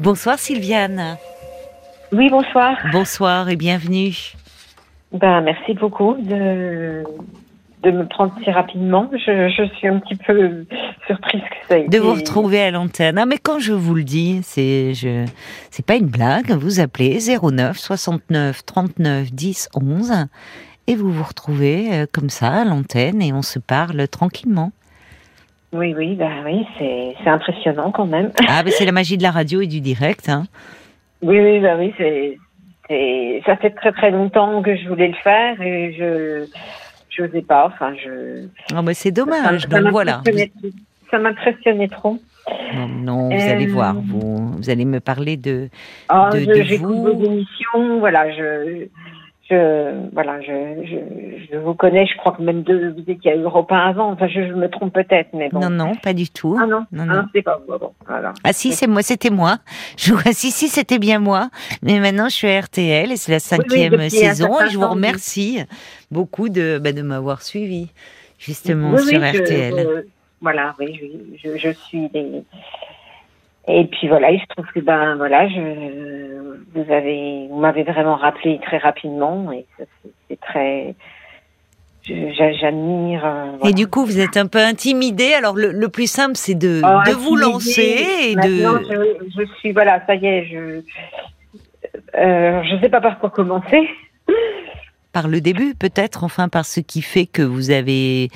Bonsoir Sylviane. Oui, bonsoir. Bonsoir et bienvenue. Ben, merci beaucoup de, de me prendre si rapidement. Je, je suis un petit peu surprise que ça ait De vous retrouver à l'antenne. Ah, mais quand je vous le dis, c'est je c'est pas une blague. Vous appelez 09 69 39 10 11 et vous vous retrouvez euh, comme ça à l'antenne et on se parle tranquillement. Oui, oui, ben oui, c'est impressionnant quand même. Ah, mais c'est la magie de la radio et du direct. Hein. Oui, oui, ben oui, c'est ça fait très très longtemps que je voulais le faire et je n'osais pas. Enfin, je Ah, mais c'est dommage. ça Donc voilà. Ça m'impressionnait trop. Non, non, vous Euh, allez voir. Vous, vous allez me parler de. Ah, De- de vous. vos émissions, voilà, je, je, voilà, je, je, je vous connais, je crois que même de, vous étiez à Europe 1 avant, enfin, je, je me trompe peut-être, mais bon. Non, non, pas du tout. Ah non, Non, ah, c'est pas bon, voilà. Ah si, c'est moi, c'était moi. Je vois, si, si, c'était bien moi. Mais maintenant, je suis à RTL et c'est la cinquième saison et je vous remercie beaucoup de, bah, de m'avoir suivi justement Oui, sur RTL. voilà, oui, je, je, je suis des... Et puis voilà, il se trouve que ben voilà, je, vous avez, vous m'avez vraiment rappelé très rapidement et c'est- très, j'admire. euh, Et du coup, vous êtes un peu intimidé. Alors, le, le plus simple, c'est de, Oh, de vous intimidée. lancer et Maintenant, de. je, je suis, voilà, ça y est, je euh, je sais pas par quoi commencer. Par le début, peut-être, enfin, par ce qui fait que vous avez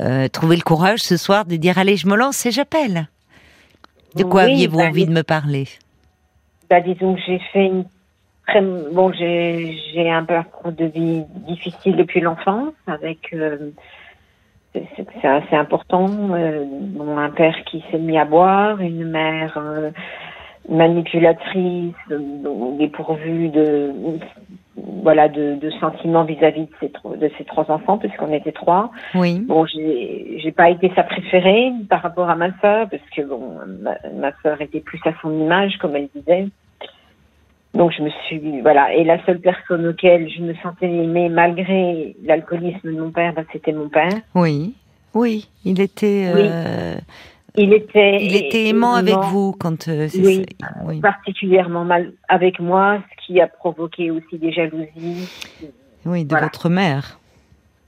euh, trouvé le courage ce soir de dire Allez, je me lance et j'appelle. De quoi Oui, aviez-vous bah, envie de me parler? Bah, disons que j'ai fait une très, bon, j'ai, un parcours de vie difficile depuis l'enfance avec, euh, c'est, assez important, euh, bon, un père qui s'est mis à boire, une mère, euh, manipulatrice, dépourvue de, voilà, de, de sentiments vis-à-vis de ses, tro- de ses trois enfants, puisqu'on était trois. Oui. Bon, j'ai j'ai pas été sa préférée par rapport à ma sœur, parce que bon, ma, ma sœur était plus à son image, comme elle disait. Donc je me suis voilà, et la seule personne auquel je me sentais aimée malgré l'alcoolisme de mon père, bah, c'était mon père. Oui. Oui. Il était. Oui. Il était Il était aimant avec vous quand euh, Oui. ça. Oui. particulièrement mal avec moi, ce qui a provoqué aussi des jalousies. Oui, de Voilà. votre mère.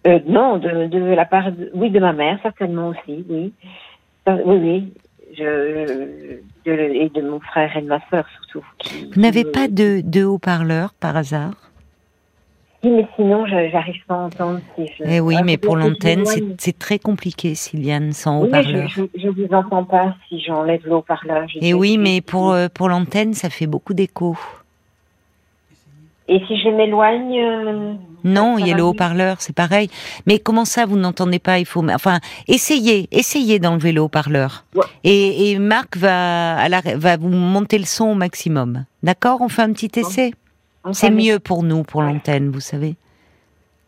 Euh, non, de, de la part, de, oui, de ma mère certainement aussi, oui, Euh, oui, oui, je, de, et de mon frère et de ma sœur surtout. qui- Vous n'avez pas de, de haut-parleur par hasard? Mais sinon, je- j'arrive pas à entendre si je. Eh oui, Ah, mais pour l'antenne, c'est très compliqué, Sylviane, sans Oui, haut-parleur. je, je vous entends pas si j'enlève le haut-parleur. sais oui, mais pour, euh, pour l'antenne, ça fait beaucoup d'écho. Et si je m'éloigne. euh, Non, il y a le haut-parleur, c'est pareil. Mais comment ça, vous n'entendez pas Il faut, enfin, essayez, essayez d'enlever le haut-parleur. Ouais. Et, et Marc va, à la- va vous monter le son au maximum. D'accord On fait un petit essai? C'est mieux pour nous, pour l'antenne, vous savez.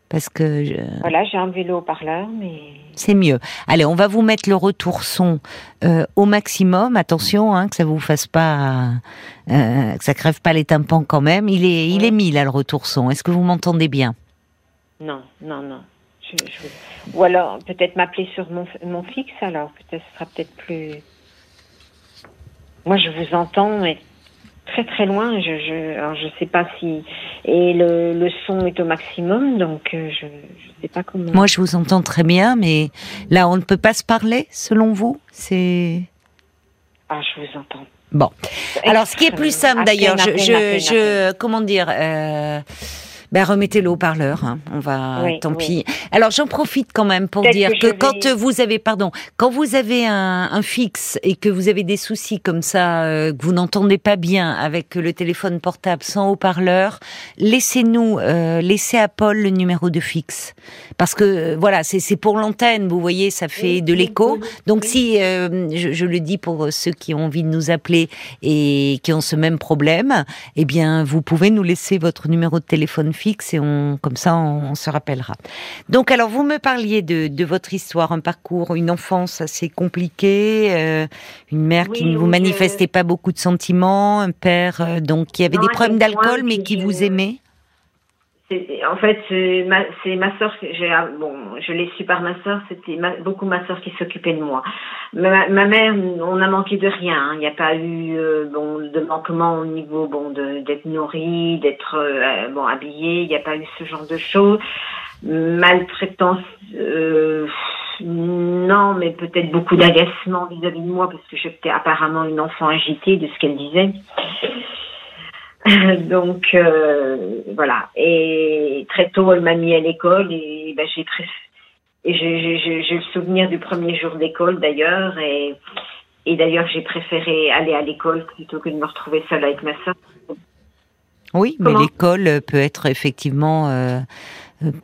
Parce que je- Voilà, j'ai enlevé le haut-parleur, mais. c'est mieux. Allez, on va vous mettre le retour son euh, au maximum. Attention, hein, que ça vous fasse pas, euh, que ça crève pas les tympans quand même. Il est, il est mis là le retour son. Est-ce que vous m'entendez bien? Non, non, non. Je- je- Ou alors, peut-être m'appeler sur mon, mon fixe, alors. Peut-être, ce sera peut-être plus. Moi, je vous entends, mais très, très loin. Je, je, alors, je sais pas si. Et le, le son est au maximum, donc euh, je ne sais pas comment. Moi, je vous entends très bien, mais là, on ne peut pas se parler, selon vous? C'est Ah, je vous entends. bon. Alors, ce qui est plus simple, d'ailleurs, je, je, je- comment dire euh, ben, remettez le haut-parleur. hein. On va, Oui, tant oui. pis. Alors, j'en profite quand même pour dire que quand vais- vous avez, pardon, quand vous avez un, un fixe et que vous avez des soucis comme ça, euh, que vous n'entendez pas bien avec le téléphone portable sans haut-parleur, laissez-nous, euh, laissez à Paul le numéro de fixe, parce que euh, voilà, c'est pour l'antenne. Vous voyez, ça fait Oui, de l'écho. Donc, si euh, je, je le dis pour ceux qui ont envie de nous appeler et qui ont ce même problème, eh bien, vous pouvez nous laisser votre numéro de téléphone fixe et on, comme ça, on, on se rappellera. Donc, alors, vous me parliez de, de votre histoire, un parcours, une enfance assez compliquée, euh, une mère qui ne vous oui, manifestait pas beaucoup de sentiments, un père euh, donc qui avait Non, des problèmes d'alcool mais qui vous aimait? En fait, c'est ma, ma soeur. Ah, bon, je l'ai su par ma soeur. C'était beaucoup ma soeur qui s'occupait de moi. Ma, ma, mère, on a manqué de rien. Hein. Il n'y a pas eu euh, bon de manquement au niveau bon d'être nourri, d'être euh, bon habillé. Il n'y a pas eu ce genre de choses. Maltraitance, euh, non, mais peut-être beaucoup d'agacement vis-à-vis de moi parce que j'étais apparemment une enfant agitée de ce qu'elle disait. Donc euh, voilà. Et très tôt, elle m'a mis à l'école et ben, j'ai et j'ai le souvenir du premier jour d'école d'ailleurs et, et d'ailleurs j'ai préféré aller à l'école plutôt que de me retrouver seule avec ma soeur. Oui, mais l'école peut être effectivement euh,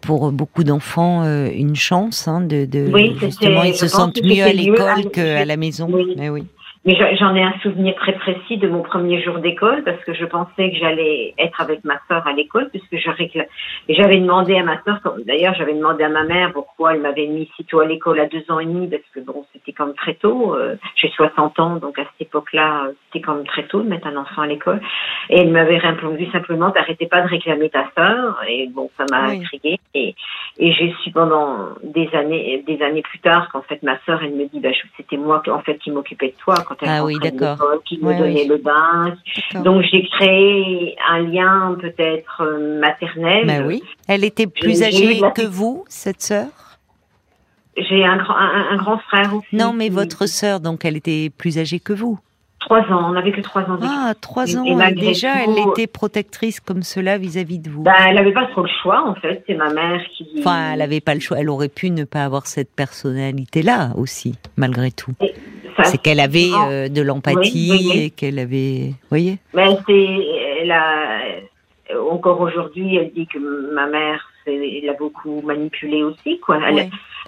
pour beaucoup d'enfants euh, une chance hein, de, de oui, justement ils se sentent mieux à l'école qu'à la maison. Mais oui. Mais j'en ai un souvenir très précis de mon premier jour d'école parce que je pensais que j'allais être avec ma sœur à l'école puisque je j'avais demandé à ma sœur, d'ailleurs j'avais demandé à ma mère pourquoi elle m'avait mis si tôt à l'école à deux ans et demi parce que bon c'était quand même très tôt. Euh, j'ai 60 ans donc à cette époque-là c'était quand même très tôt de mettre un enfant à l'école. Et elle m'avait répondu simplement t'arrêtais pas de réclamer ta sœur et bon ça m'a intriguée et, et j'ai su pendant des années des années plus tard qu'en fait ma sœur elle me dit bah c'était moi en fait qui m'occupais de toi ah oui, d'accord. qui me donnait le bain. Donc j'ai créé un lien peut-être euh, maternel. Ben oui. Elle était plus âgée que vous, cette sœur? J'ai un, un, grand frère aussi. Non, mais votre sœur, donc elle était plus âgée que vous? Trois ans, on n'avait que trois ans. Ah, trois ans. Et, déjà, elle était protectrice comme cela vis-à-vis de vous? Bah, elle n'avait pas trop le choix, en fait. C'est ma mère qui. Enfin, elle n'avait pas le choix. Elle aurait pu ne pas avoir cette personnalité-là aussi, malgré tout. C'est qu'elle avait euh, de l'empathie et qu'elle avait, vous voyez. Mais c'est, elle a, encore aujourd'hui, elle dit que ma mère, l'a beaucoup manipulée aussi, quoi.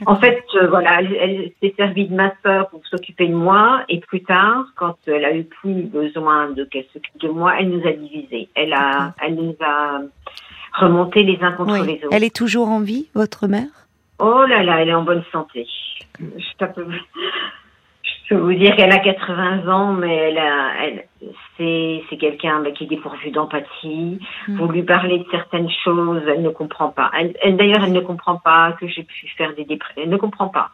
en fait, euh, voilà, elle, s'est servie de ma sœur pour s'occuper de moi, et plus tard, quand elle a eu plus besoin de qu'elle s'occupe de moi, elle nous a divisés. Elle a, elle nous a remonté les uns contre les autres. Elle est toujours en vie, votre mère? Oh là là, elle est en bonne santé. Je je peux vous dire qu'elle a 80 ans, mais elle, a, elle c'est, c'est quelqu'un qui est dépourvu d'empathie. Mm. Vous lui parlez de certaines choses, elle ne comprend pas. Elle, d'ailleurs, elle ne comprend pas que j'ai pu faire des dépressions. Elle ne comprend pas.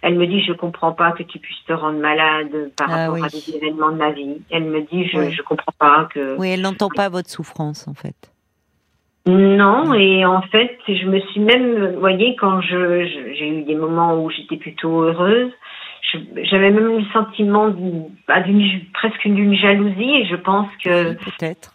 Elle me dit, je comprends pas que tu puisses te rendre malade par ah rapport à des événements de ma vie. Elle me dit, je, je comprends pas que. Oui, elle n'entend pas votre souffrance, en fait. Non, et en fait, je me suis même, vous voyez, quand je, j'ai eu des moments où j'étais plutôt heureuse, j'avais même le sentiment bah, d'une presque d'une jalousie et je pense que peut-être.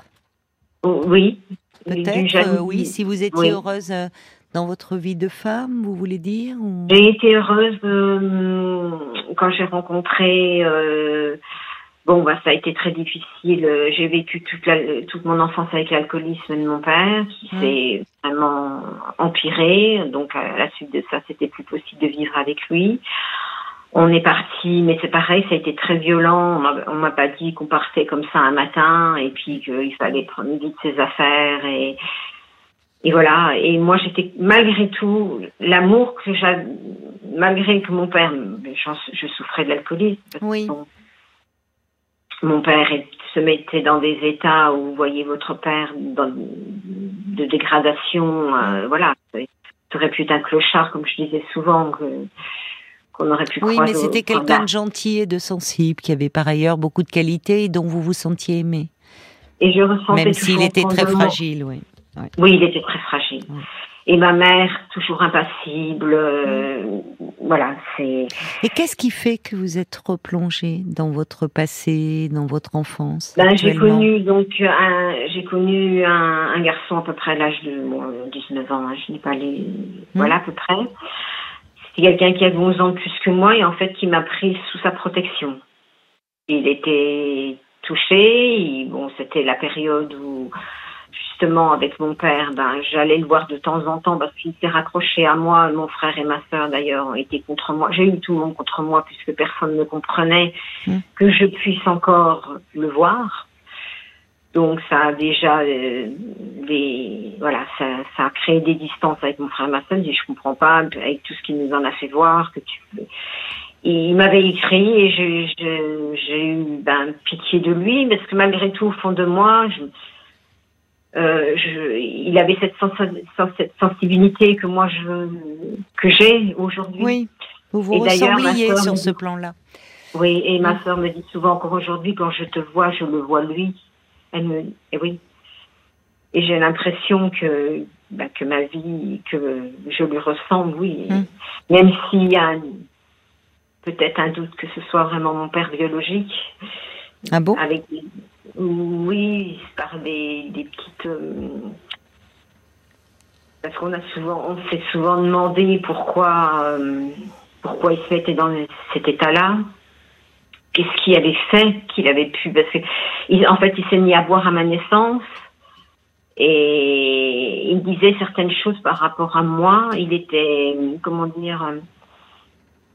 Oh, oui. Peut-être euh, oui si vous étiez heureuse euh, dans votre vie de femme vous voulez dire j'ai été heureuse euh, quand j'ai rencontré bon bah ça a été très difficile j'ai vécu toute la, toute mon enfance avec l'alcoolisme de mon père qui s'est vraiment empiré donc à la suite de ça c'était plus possible de vivre avec lui on est parti, mais c'est pareil, ça a été très violent. On m'a pas dit qu'on partait comme ça un matin et puis qu'il fallait prendre vite ses affaires et et voilà. Et moi, j'étais malgré tout l'amour que j'avais, malgré que mon père, je souffrais de l'alcoolisme. Oui. mon père se mettait dans des états où vous voyez votre père dans, de dégradation. Euh, voilà, ça aurait pu être un clochard, comme je disais souvent que aurait pu Oui, mais c'était quelqu'un de gentil et de sensible, qui avait par ailleurs beaucoup de qualités et dont vous vous sentiez aimé. Et je ressentais Même s'il était très fragile, oui. Oui, il était très fragile. Et ma mère, toujours impassible. Euh, voilà, c'est. Et qu'est-ce qui fait que vous êtes replongée dans votre passé, dans votre enfance ben, J'ai connu donc un, j'ai connu un, garçon à peu près à l'âge de 19 ans. Hein, je n'ai pas les. Voilà, à peu près c'est quelqu'un qui a 11 ans plus que moi et en fait qui m'a pris sous sa protection. Il était touché, bon, c'était la période où justement avec mon père, ben, j'allais le voir de temps en temps parce qu'il s'est raccroché à moi. Mon frère et ma sœur d'ailleurs ont été contre moi. J'ai eu tout le monde contre moi puisque personne ne comprenait mmh. que je puisse encore le voir. Donc ça a déjà euh, des voilà ça, ça a créé des distances avec mon frère et ma soeur. Je je comprends pas avec tout ce qu'il nous en a fait voir que tu il m'avait écrit et j'ai eu ben, pitié de lui parce que malgré tout au fond de moi je euh, je, il avait cette, sens cette, sensibilité que moi je que j'ai aujourd'hui. Oui, vous vous ressembliez sur ce plan-là. Oui, et ma soeur me dit souvent encore aujourd'hui, quand je te vois, je le vois lui. Elle me, et oui. Et j'ai l'impression que bah, que ma vie, que je lui ressemble, oui. Hum. Même s'il y a peut-être un doute que ce soit vraiment mon père biologique. Ah bon? Avec oui, par des, des petites. Euh, parce qu'on a souvent, on s'est souvent demandé pourquoi, euh, pourquoi il se mettait dans cet état-là. Qu'est-ce qu'il avait fait qu'il avait pu Parce que, en fait, il s'est mis à boire à ma naissance et il disait certaines choses par rapport à moi. Il était, comment dire,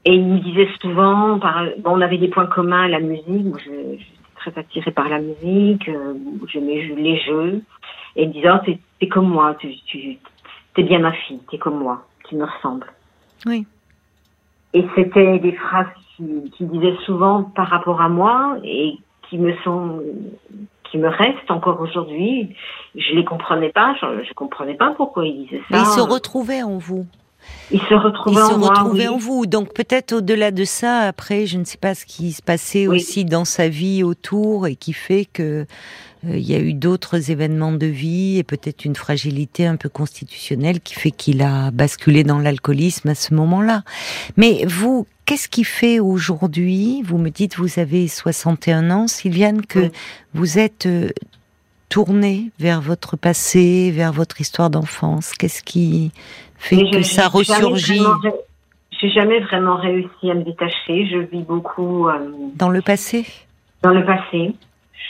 et il me disait souvent, par, bon, on avait des points communs, la musique. je, très attirée par la musique, euh, j'aimais les jeux. Et il me disait, oh, t'es comme moi, tu, tu es bien ma fille, t'es comme moi, tu me ressembles. Oui. Et c'était des phrases qu'il qui disait souvent par rapport à moi et qui me sont qui me restent encore aujourd'hui. Je les comprenais pas, je, je comprenais pas pourquoi il disait ça. Mais il se retrouvait en vous. Il se retrouvait, en, retrouvait en vous. Donc peut-être au-delà de ça, après, je ne sais pas ce qui se passait aussi dans sa vie autour et qui fait que il y a eu d'autres événements de vie et peut-être une fragilité un peu constitutionnelle qui fait qu'il a basculé dans l'alcoolisme à ce moment-là. Mais vous, qu'est-ce qui fait aujourd'hui, vous me dites vous avez 61 ans, Sylviane, que vous êtes euh, tournée vers votre passé, vers votre histoire d'enfance? Qu'est-ce qui fait que ça ressurgit? J'ai jamais vraiment réussi à me détacher. Je vis beaucoup. Euh, dans le passé? Dans le passé.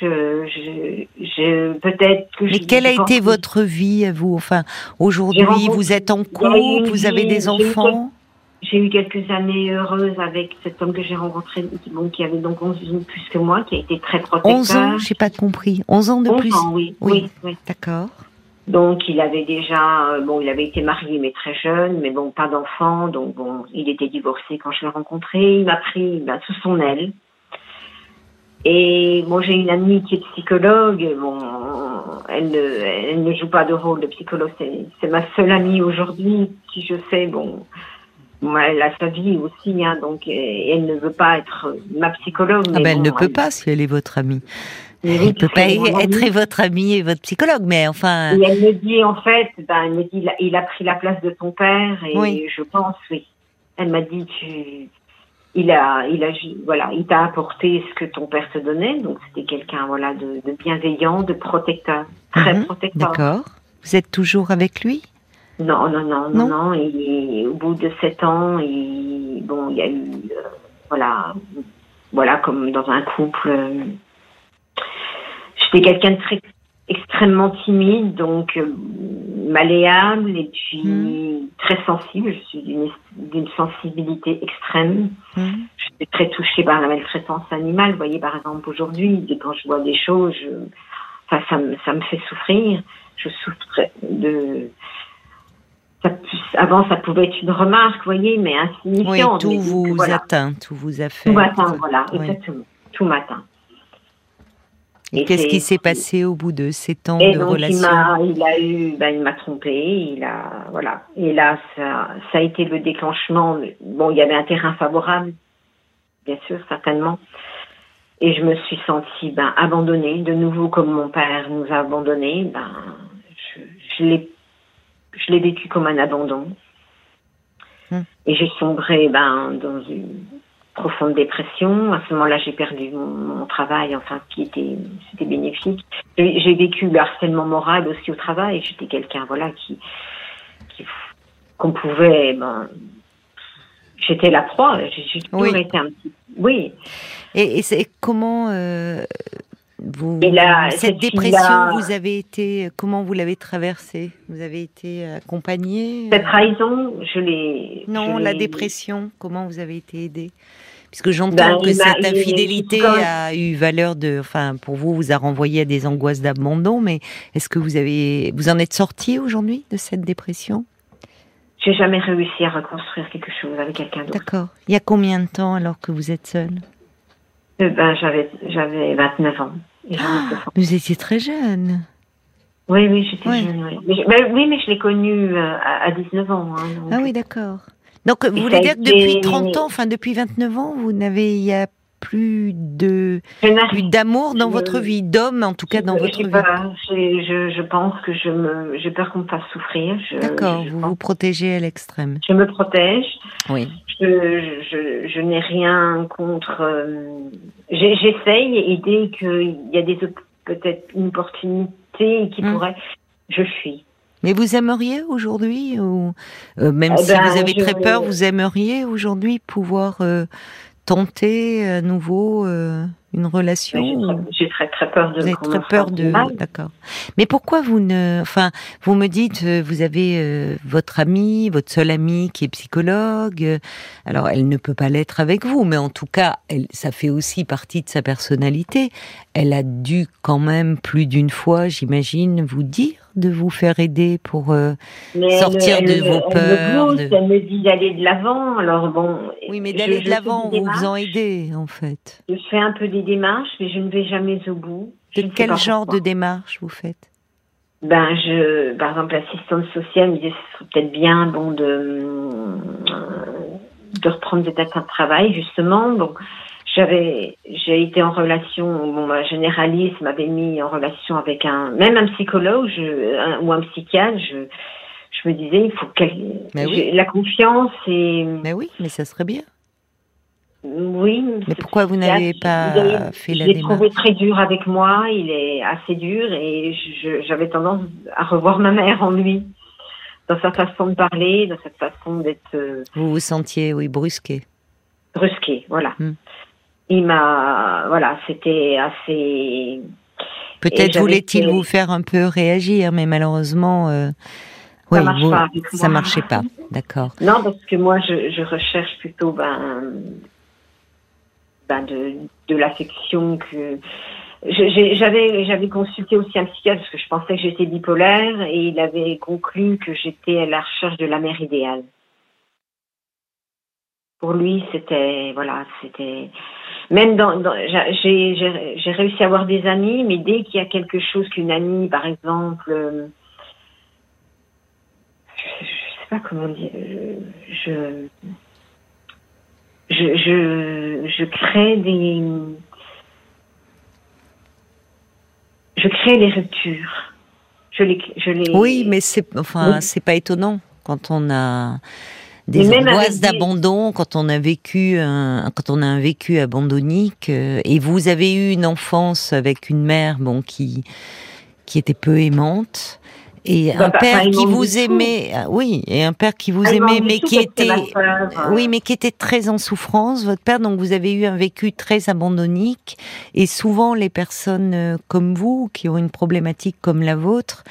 Je, je, je peut-être que. Mais quelle a été votre vie, vous? Enfin, aujourd'hui, vous êtes en couple, vous avez des enfants? J'ai eu quelques années heureuses avec cet homme que j'ai rencontré, bon, qui avait donc 11 ans plus que moi, qui a été très protecteur. 11 ans, j'ai pas compris. 11 ans de 11 plus? ans, oui. Oui, oui. D'accord. Donc il avait déjà, euh, bon, il avait été marié mais très jeune, mais bon, pas d'enfant, donc bon, il était divorcé quand je l'ai rencontré. Il m'a pris ben, sous son aile. Et moi j'ai une amie qui est psychologue. Bon, elle ne, elle ne joue pas de rôle de psychologue. C'est ma seule amie aujourd'hui qui je sais, bon, elle a sa vie aussi, hein, donc elle ne veut pas être ma psychologue. ah ben elle ne peut pas si elle est votre amie. Elle ne peut pas être votre amie et votre psychologue, mais enfin. Et elle me dit en fait, ben, elle me dit, il a pris la place de ton père et je pense, oui. Elle m'a dit, tu, il a, il a, voilà, il t'a apporté ce que ton père te donnait, donc c'était quelqu'un, voilà, de, bienveillant, de protecteur, très mhm, protecteur. D'accord. Vous êtes toujours avec lui? Non, non, non, non, non. Et au bout de sept ans, il, bon, il y a eu, euh, voilà, voilà, comme dans un couple. Euh, J'étais quelqu'un de très extrêmement timide, donc euh, malléable et puis hmm. très sensible. Je suis d'une sensibilité extrême. Hmm. Je suis très touchée par la maltraitance animale. Vous voyez, par exemple, aujourd'hui, quand je vois des choses, enfin, ça, me, ça me fait souffrir. Je souffre de... Ça, avant, ça pouvait être une remarque, vous voyez, mais insignifiante. Oui, tout vous atteint, tout vous a fait. Tout m'atteint, voilà, exactement. Tout m'atteint. Et qu'est-ce qui s'est passé au bout de ces temps de relation il, a eu, ben, il m'a trompé, il a, voilà. Et là, ça, ça a été le déclenchement. Bon, il y avait un terrain favorable, bien sûr, certainement. Et je me suis sentie ben, abandonnée, de nouveau comme mon père nous a abandonnés. Ben, je, je l'ai, je l'ai vécu comme un abandon. Hum. Et j'ai sombré ben, dans une profonde dépression. À ce moment-là, j'ai perdu mon, travail, enfin, qui était, c'était bénéfique. J'ai vécu le harcèlement moral aussi au travail. J'étais quelqu'un, voilà, qui, qu'on pouvait, ben, j'étais la proie. J'ai toujours oui. été un petit, oui. Et, c'est comment, euh, vous, cette dépression, vous avez été, comment vous l'avez traversée? Vous avez été accompagnée? Cette trahison, je l'ai. Non, la dépression, comment vous avez été aidée? Puisque j'entends ben, que cette infidélité a eu valeur de, enfin, pour vous, vous a renvoyé à des angoisses d'abandon, mais est-ce que vous avez, vous en êtes sorti aujourd'hui de cette dépression? J'ai jamais réussi à reconstruire quelque chose avec quelqu'un d'autre. D'accord. Il y a combien de temps alors que vous êtes seule? Euh, ben, j'avais, j'avais 29 ans. Ah, vous étiez très jeune. Oui, oui, j'étais jeune, oui. Mais, oui, mais je l'ai connu à, 19 ans. Hein, ah oui, d'accord. Donc, vous voulez dire que depuis 30 ans, enfin depuis 29 ans, vous n'avez, il y a plus de plus d'amour dans votre vie, d'homme en tout cas dans votre vie? je, je, pense que je me, j'ai peur qu'on me fasse souffrir. D'accord, vous vous protégez à l'extrême. Je me protège. Oui. Je, je, je n'ai rien contre. Euh, j'essaye et dès qu'il y a des peut-être une opportunité qui hmm. pourrait, je fuis. Mais vous aimeriez aujourd'hui, ou euh, même eh si ben, vous avez très peur, vous aimeriez aujourd'hui pouvoir euh, tenter à nouveau euh, une relation J'ai très, très peur de. Vous avez très peur de. D'accord. Mais pourquoi vous ne. Enfin, vous me dites, vous avez euh, votre amie, votre seule amie qui est psychologue. Alors, elle ne peut pas l'être avec vous, mais en tout cas, elle, ça fait aussi partie de sa personnalité. Elle a dû quand même plus d'une fois, j'imagine, vous dire de vous faire aider pour sortir de vos peurs. Elle me, elle me dit d'aller de l'avant. Alors bon. Oui, mais d'aller de l'avant, vous vous en aider, en fait. Je fais un peu des démarches, mais je ne vais jamais au bout. De quel genre de démarche vous faites? Ben, je, par exemple, l'assistante sociale me disait que ce serait peut-être bien, bon, de, euh, de reprendre des dates de travail, justement. J'avais, j'ai été en relation, bon, ma généraliste m'avait mis en relation avec un, même un psychologue ou un psychiatre. Je, je me disais, il faut que la confiance et. Mais oui, mais ça serait bien. Oui. Mais pourquoi vous n'avez pas fait la démarche Je l'ai trouvé très dur avec moi, il est assez dur et j'avais tendance à revoir ma mère en lui, dans sa façon de parler, dans cette façon d'être... Euh, vous vous sentiez, oui, brusqué. Brusqué, voilà. Hmm. Il m'a... Voilà, c'était assez... Peut-être voulait-il vous faire un peu réagir, mais malheureusement... Euh, ça oui, marche pas ça marchait pas, d'accord. Non, parce que moi, je, je recherche plutôt ben, ben de, de l'affection que j'avais j'avais consulté aussi un psychiatre parce que je pensais que j'étais bipolaire et il avait conclu que j'étais à la recherche de la mère idéale. Pour lui, c'était voilà, c'était même dans, dans j'ai j'ai réussi à avoir des amis, mais dès qu'il y a quelque chose qu'une amie, par exemple, euh, je, je, sais pas comment dire, je je, je, je crée des. Je crée des ruptures. Je les, je les... Oui, mais c'est enfin c'est pas étonnant quand on a des angoisses d'abandon, quand on a vécu un, quand on a un vécu abandonnique et vous avez eu une enfance avec une mère bon qui qui était peu aimante et un père qui vous aimait, ah oui, et un père qui vous aimait, mais qui était, oui, mais qui était très en souffrance, votre père. Donc vous avez eu un vécu très abandonnique, et souvent les personnes euh, comme vous, qui ont une problématique comme la vôtre,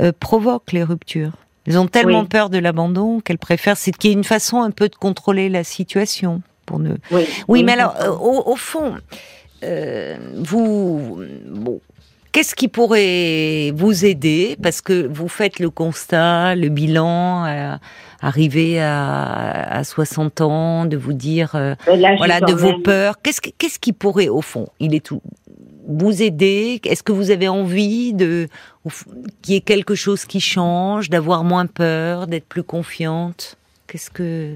euh, provoquent les ruptures. Elles ont tellement peur de l'abandon qu'elles préfèrent, c'est qu'il y ait une façon un peu de contrôler la situation pour ne. Oui, oui mais alors, euh, au, au, fond, euh, vous, bon, Qu'est-ce qui pourrait vous aider? Parce que vous faites le constat, le bilan, euh, arriver à, à, 60 ans, de vous dire, euh, voilà, de vos peurs. Qu'est-ce, qu'est-ce qui pourrait, au fond, il est tout, vous aider? Est-ce que vous avez envie de qu'il y ait quelque chose qui change, d'avoir moins peur, d'être plus confiante? Qu'est-ce que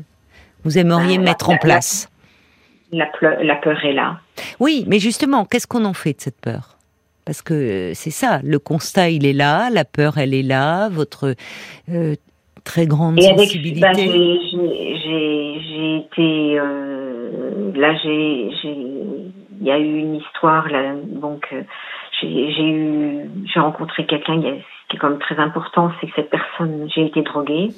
vous aimeriez bah, mettre en place? La, la peur est là. Oui, mais justement, qu'est-ce qu'on en fait de cette peur? Parce que c'est ça, le constat il est là, la peur elle est là, votre euh, très grande Et sensibilité. Bah, j'ai été euh, là, j'ai il y a eu une histoire là, donc euh, j'ai eu j'ai rencontré quelqu'un qui est quand même très important, c'est que cette personne j'ai été droguée.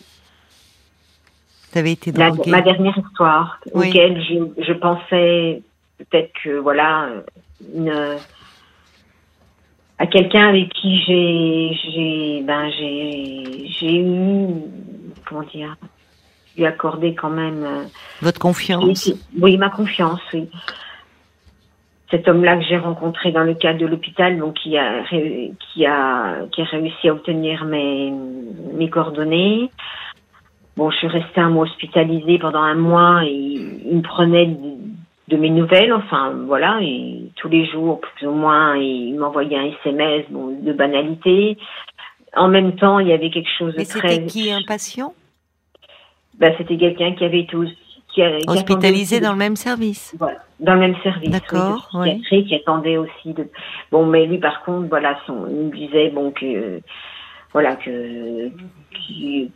Vous avez été droguée. ma dernière histoire, auquel je, je pensais peut-être que voilà une à quelqu'un avec qui j'ai j'ai ben j'ai j'ai eu comment dire lui accordé quand même euh, votre confiance oui ma confiance oui cet homme-là que j'ai rencontré dans le cadre de l'hôpital donc qui a qui a qui a réussi à obtenir mes mes coordonnées bon je suis restée un mois hospitalisée pendant un mois et il me prenait de mes nouvelles, enfin voilà, et tous les jours plus ou moins, il m'envoyait un SMS bon, de banalité. en même temps, il y avait quelque chose de Et très. c'était qui un patient? Bah, c'était quelqu'un qui avait été qui, Hospitalisé dans le même service de- voilà, dans le même service. D'accord, oui, de psychiatrie, qui attendait aussi de. Bon, mais lui, par contre, voilà, son, il me disait bon que voilà que qu'ils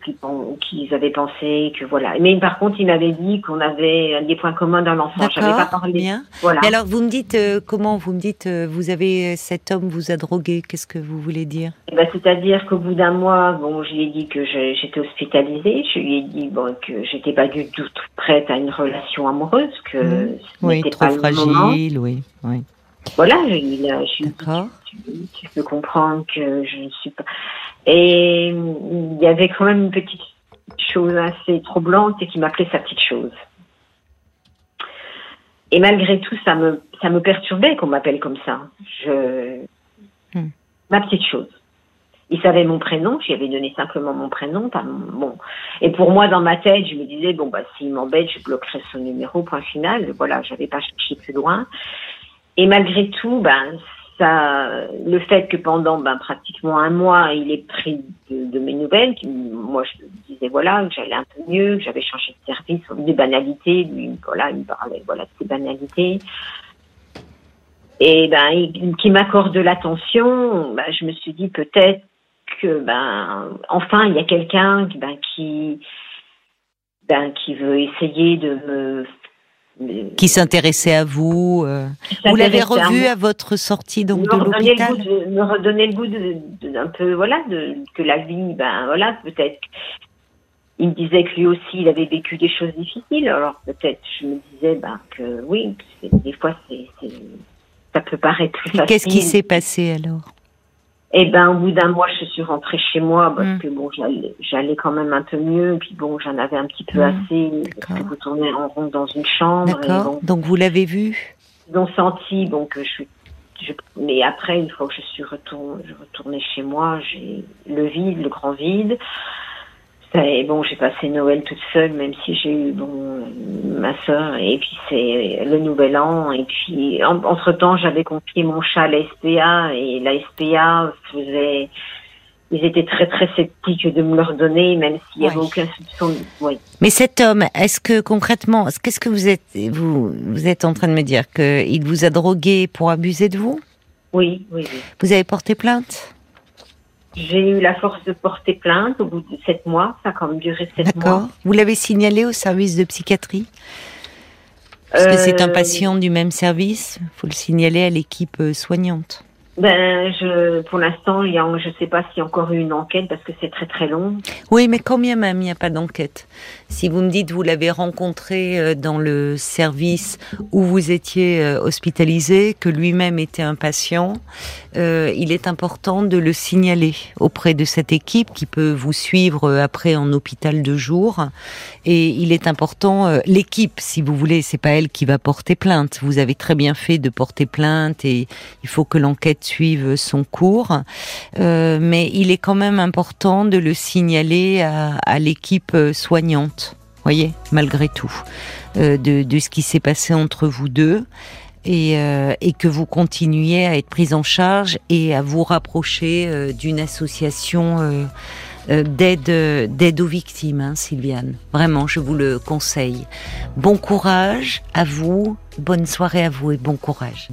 qu'ils avaient pensé que voilà. Mais par contre, il m'avait dit qu'on avait des points communs dans l'enfant. J'avais pas parlé. bien. Voilà. Et alors, vous me dites euh, comment Vous me dites, euh, vous avez cet homme vous a drogué. Qu'est-ce que vous voulez dire? Eh ben, C'est-à-dire qu'au bout d'un mois, bon, je lui ai dit que je- j'étais hospitalisée. Je lui ai dit bon, que j'étais pas du tout prête à une relation amoureuse, que ce Oui, n'était trop pas le moment. fragile, oui, oui. Voilà, je, a- je tu, tu peux comprendre que je ne suis pas. Et il y avait quand même une petite chose assez troublante, c'est qu'il m'appelait sa petite chose. Et malgré tout, ça me, ça me perturbait qu'on m'appelle comme ça. Je, Hmm. ma petite chose. Il savait mon prénom, j'y avais donné simplement mon prénom, pas mon, bon. Et pour moi, dans ma tête, je me disais, bon, bah, s'il m'embête, je bloquerai son numéro, point final. Voilà, j'avais pas cherché plus loin. Et malgré tout, ben, le fait que pendant ben, pratiquement un mois, il ait pris de, mes nouvelles, moi je disais voilà que j'allais un peu mieux, que j'avais changé de service, des banalités, lui voilà, il me parlait voilà de ces banalités. Et ben, qui m'accorde de l'attention, ben, je me suis dit peut-être que ben, enfin il y a quelqu'un ben, qui ben, qui veut essayer de me Qui s'intéressait à vous euh, Vous l'avez s'intéressait à revu à votre sortie donc me de l'hôpital me redonner le goût d'un peu voilà de que la vie ben voilà peut-être. Il me disait que lui aussi il avait vécu des choses difficiles. Alors peut-être je me disais ben que oui des fois c'est, c'est ça peut paraître plus facile Qu'est-ce qui s'est passé alors? Et ben au bout d'un mois je suis rentrée chez moi parce Mm. que bon j'allais, j'allais quand même un peu mieux. Et puis bon j'en avais un petit peu Mm. assez. Parce que vous tournez en rond dans une chambre et bon. Donc vous l'avez vu? Ils ont senti bon que je suis je- mais après une fois que je suis retournée je retournée chez moi j'ai le vide le grand vide et bon j'ai passé Noël toute seule même si j'ai eu bon ma sœur et puis c'est le nouvel an et puis entre temps j'avais confié mon chat à la SPA et la SPA faisait ils étaient très très sceptiques de me le redonner même s'il n'y avait aucun soupçon oui Mais cet homme, est-ce que concrètement, qu'est-ce que vous êtes vous vous êtes en train de me dire? Que il vous a drogué pour abuser de vous? Oui oui, oui. Vous avez porté plainte? J'ai eu la force de porter plainte au bout de sept mois. Ça a quand même duré sept D'accord. mois. Vous l'avez signalé au service de psychiatrie Parce que c'est un Euh, patient du même service, faut le signaler à l'équipe euh, soignante. Ben, je, pour l'instant, il y a, je sais pas s'il y a encore eu une enquête parce que c'est très très long. Oui, mais quand même, il n'y a pas d'enquête. Si vous me dites vous l'avez rencontré euh, dans le service où vous étiez euh, hospitalisé, que lui-même était un patient, euh, il est important de le signaler auprès de cette équipe qui peut vous suivre après en hôpital de jour. Et il est important, l'équipe, si vous voulez, c'est pas elle qui va porter plainte. Vous avez très bien fait de porter plainte et il faut que l'enquête suive son cours. Euh, mais il est quand même important de le signaler à, l'équipe euh, soignante, voyez, malgré tout, euh, de, ce qui s'est passé entre vous deux. Et, que vous continuiez à être prise en charge et à vous rapprocher d'une association d'aide aux victimes, hein, Sylviane. Vraiment, je vous le conseille. Bon courage à vous, bonne soirée à vous et bon courage.